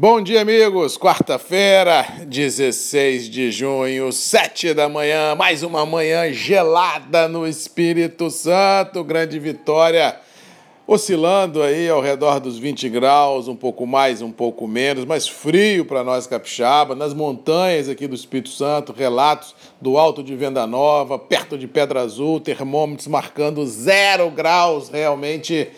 Bom dia, amigos. Quarta-feira, 16 de junho, 7 da manhã, mais uma manhã gelada no Espírito Santo. Grande vitória, oscilando aí ao redor dos 20 graus, um pouco mais, um pouco menos, mas frio para nós capixaba. Nas montanhas aqui do Espírito Santo, relatos do Alto de Venda Nova, perto de Pedra Azul, termômetros marcando zero graus, realmente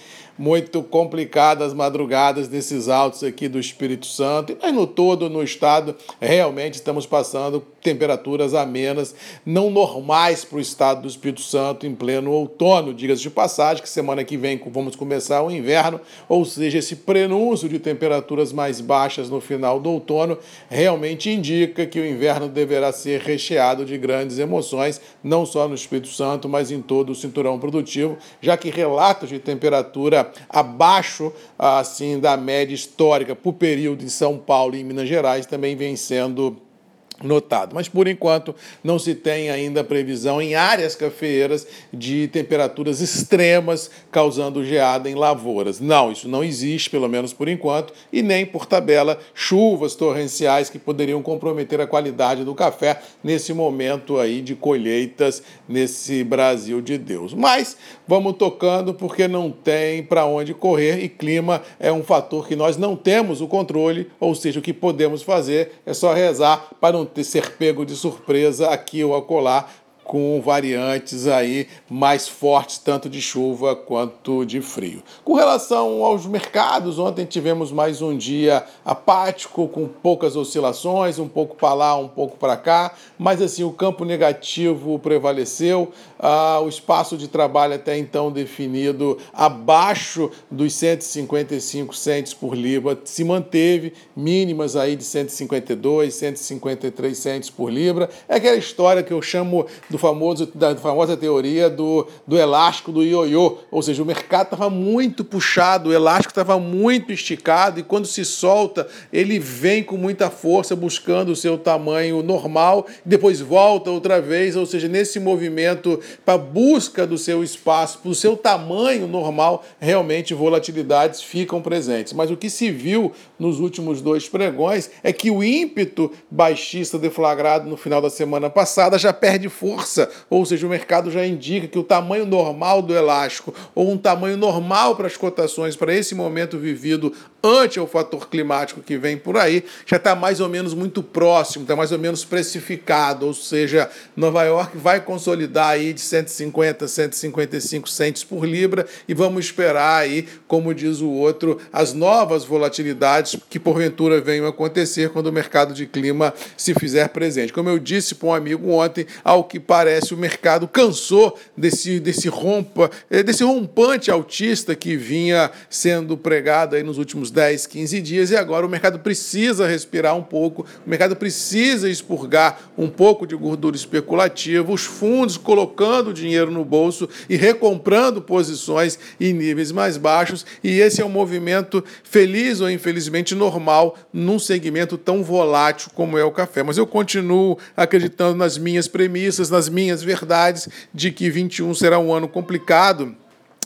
muito complicadas as madrugadas nesses altos aqui do Espírito Santo, mas no todo, no estado, realmente estamos passando temperaturas amenas, não normais para o estado do Espírito Santo em pleno outono. Diga-se de passagem que semana que vem vamos começar o inverno, ou seja, esse prenúncio de temperaturas mais baixas no final do outono realmente indica que o inverno deverá ser recheado de grandes emoções, não só no Espírito Santo, mas em todo o cinturão produtivo, já que relatos de temperatura abaixo assim da média histórica para o período em São Paulo e em Minas Gerais também vem sendo notado. Mas por enquanto não se tem ainda previsão em áreas cafeeiras de temperaturas extremas causando geada em lavouras. Não, isso não existe, pelo menos por enquanto, e nem por tabela chuvas torrenciais que poderiam comprometer a qualidade do café nesse momento aí de colheitas nesse Brasil de Deus. Mas vamos tocando porque não tem para onde correr e clima é um fator que nós não temos o controle, ou seja, o que podemos fazer é só rezar para não ter ser pego de surpresa aqui ou acolá com variantes aí mais fortes, tanto de chuva quanto de frio. Com relação aos mercados, ontem tivemos mais um dia apático, com poucas oscilações, um pouco para lá, um pouco para cá, mas assim, o campo negativo prevaleceu, ah, o espaço de trabalho até então definido abaixo dos 155 centes por libra se manteve, mínimas aí de 152, 153 centes por libra. É aquela história que eu chamo do famoso, da famosa teoria do, do elástico do ioiô, ou seja, o mercado estava muito puxado, o elástico estava muito esticado e quando se solta, ele vem com muita força buscando o seu tamanho normal, depois volta outra vez, ou seja, nesse movimento para busca do seu espaço, do seu tamanho normal, realmente volatilidades ficam presentes. Mas o que se viu nos últimos dois pregões é que o ímpeto baixista deflagrado no final da semana passada já perde força força, ou seja, o mercado já indica que o tamanho normal do elástico ou um tamanho normal para as cotações para esse momento vivido ante ao fator climático que vem por aí, já está mais ou menos muito próximo, está mais ou menos precificado, ou seja, Nova York vai consolidar aí de 150 a 155 centes por libra e vamos esperar aí, como diz o outro, as novas volatilidades que porventura venham acontecer quando o mercado de clima se fizer presente. Como eu disse para um amigo ontem, ao que parece o mercado cansou desse, desse rompa, eh, desse rompante altista que vinha sendo pregado aí nos últimos 10, 15 dias e agora o mercado precisa respirar um pouco, o mercado precisa expurgar um pouco de gordura especulativa, os fundos colocando dinheiro no bolso e recomprando posições em níveis mais baixos, e esse é um movimento feliz ou infelizmente normal num segmento tão volátil como é o café. Mas eu continuo acreditando nas minhas premissas, nas minhas verdades de que 21 será um ano complicado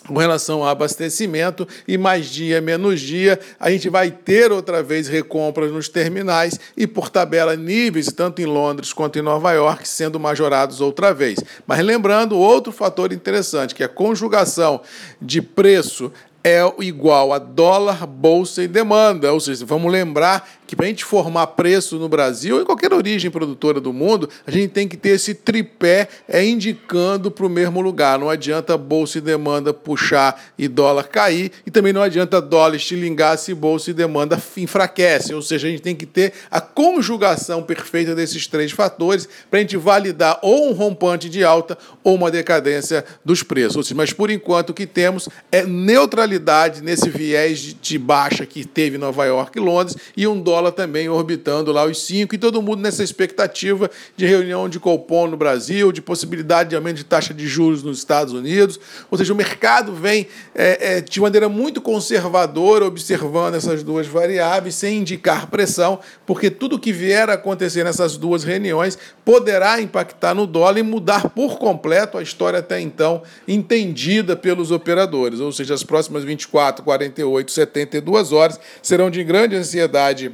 com relação ao abastecimento e mais dia menos dia a gente vai ter outra vez recompras nos terminais e por tabela níveis tanto em Londres quanto em Nova York sendo majorados outra vez. Mas lembrando outro fator interessante que é a conjugação de preço é igual a dólar, bolsa e demanda. Ou seja, vamos lembrar que para a gente formar preço no Brasil, em qualquer origem produtora do mundo, a gente tem que ter esse tripé é indicando para o mesmo lugar. Não adianta bolsa e demanda puxar e dólar cair, e também não adianta dólar estilingar se bolsa e demanda enfraquece. Ou seja, a gente tem que ter a conjugação perfeita desses três fatores para a gente validar ou um rompante de alta ou uma decadência dos preços. Mas por enquanto o que temos é neutralidade nesse viés de baixa que teve Nova York e Londres e um dólar dólar também orbitando lá os 5 e todo mundo nessa expectativa de reunião de Copom no Brasil, de possibilidade de aumento de taxa de juros nos Estados Unidos. Ou seja, o mercado vem é, é, de maneira muito conservadora observando essas duas variáveis, sem indicar pressão, porque tudo que vier a acontecer nessas duas reuniões poderá impactar no dólar e mudar por completo a história até então entendida pelos operadores. Ou seja, as próximas 24, 48, 72 horas serão de grande ansiedade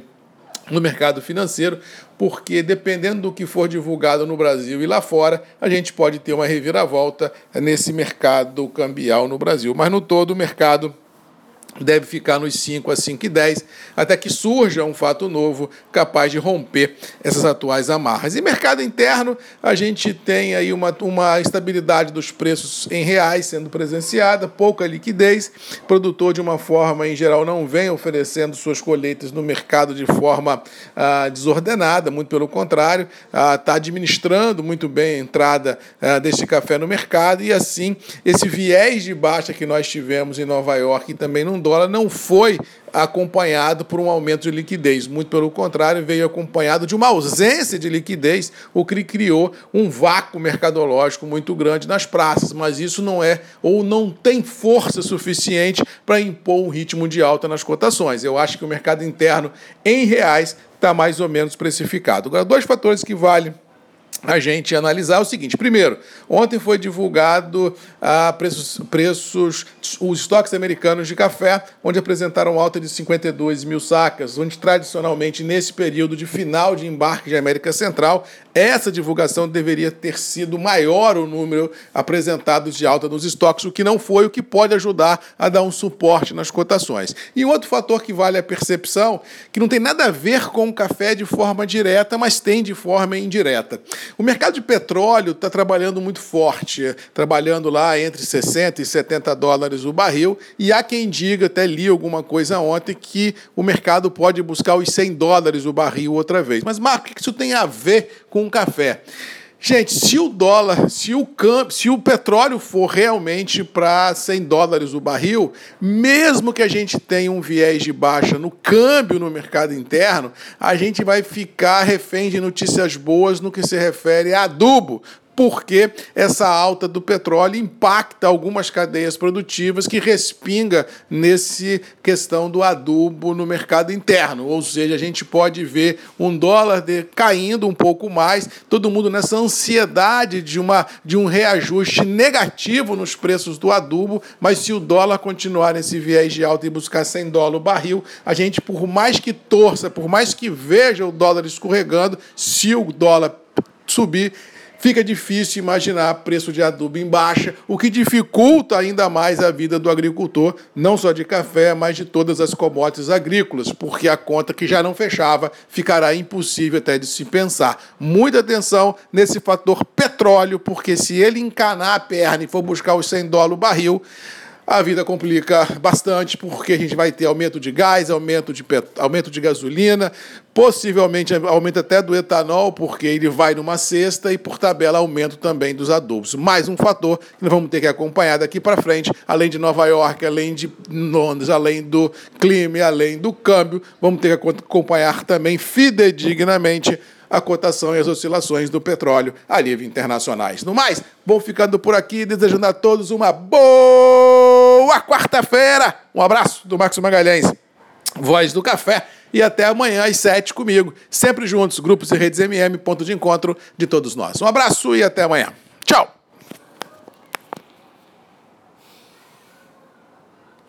no mercado financeiro, porque dependendo do que for divulgado no Brasil e lá fora, a gente pode ter uma reviravolta nesse mercado cambial no Brasil. Mas no todo, o mercado deve ficar nos 5 a 5 e 10, até que surja um fato novo capaz de romper essas atuais amarras. E mercado interno, a gente tem aí uma, uma estabilidade dos preços em reais sendo presenciada, pouca liquidez, produtor de uma forma em geral não vem oferecendo suas colheitas no mercado de forma ah, desordenada, muito pelo contrário, está ah, administrando muito bem a entrada ah, deste café no mercado e assim esse viés de baixa que nós tivemos em Nova York também não dólar não foi acompanhado por um aumento de liquidez. Muito pelo contrário, veio acompanhado de uma ausência de liquidez, o que criou um vácuo mercadológico muito grande nas praças. Mas isso não é ou não tem força suficiente para impor um ritmo de alta nas cotações. Eu acho que o mercado interno em reais está mais ou menos precificado. Agora, dois fatores que valem a gente analisar o seguinte: primeiro, ontem foi divulgado ah, preços, preços, os estoques americanos de café, onde apresentaram alta de 52 mil sacas, onde tradicionalmente nesse período de final de embarque de América Central, essa divulgação deveria ter sido maior o número apresentado de alta nos estoques, o que não foi, o que pode ajudar a dar um suporte nas cotações. E outro fator que vale a percepção, que não tem nada a ver com o café de forma direta, mas tem de forma indireta. O mercado de petróleo está trabalhando muito forte, trabalhando lá entre 60 e 70 dólares o barril, e há quem diga, até li alguma coisa ontem, que o mercado pode buscar os 100 dólares o barril outra vez. Mas, Marco, o que isso tem a ver com o café? Gente, se o dólar, se o câmbio, se o petróleo for realmente para 100 dólares o barril, mesmo que a gente tenha um viés de baixa no câmbio no mercado interno, a gente vai ficar refém de notícias boas no que se refere a adubo, porque essa alta do petróleo impacta algumas cadeias produtivas que respinga nesse questão do adubo no mercado interno. Ou seja, a gente pode ver um dólar de, caindo um pouco mais, todo mundo nessa ansiedade de, uma, de um reajuste negativo nos preços do adubo, mas se o dólar continuar nesse viés de alta e buscar 100 dólares o barril, a gente, por mais que torça, por mais que veja o dólar escorregando, se o dólar subir, fica difícil imaginar preço de adubo em baixa, o que dificulta ainda mais a vida do agricultor, não só de café, mas de todas as commodities agrícolas, porque a conta que já não fechava ficará impossível até de se pensar. Muita atenção nesse fator petróleo, porque se ele encanar a perna e for buscar os 100 dólares o barril, a vida complica bastante porque a gente vai ter aumento de gás, aumento de, pet... aumento de gasolina, possivelmente aumento até do etanol, porque ele vai numa cesta, e por tabela aumento também dos adubos. Mais um fator que nós vamos ter que acompanhar daqui para frente, além de Nova York, além de Londres, além do clima, além do câmbio, vamos ter que acompanhar também fidedignamente a cotação e as oscilações do petróleo a nível internacionais. No mais, vou ficando por aqui, desejando a todos uma boa quarta-feira. Um abraço do Marcos Magalhães, voz do café. E até amanhã às sete comigo, sempre juntos, grupos e redes MM, ponto de encontro de todos nós. Um abraço e até amanhã. Tchau!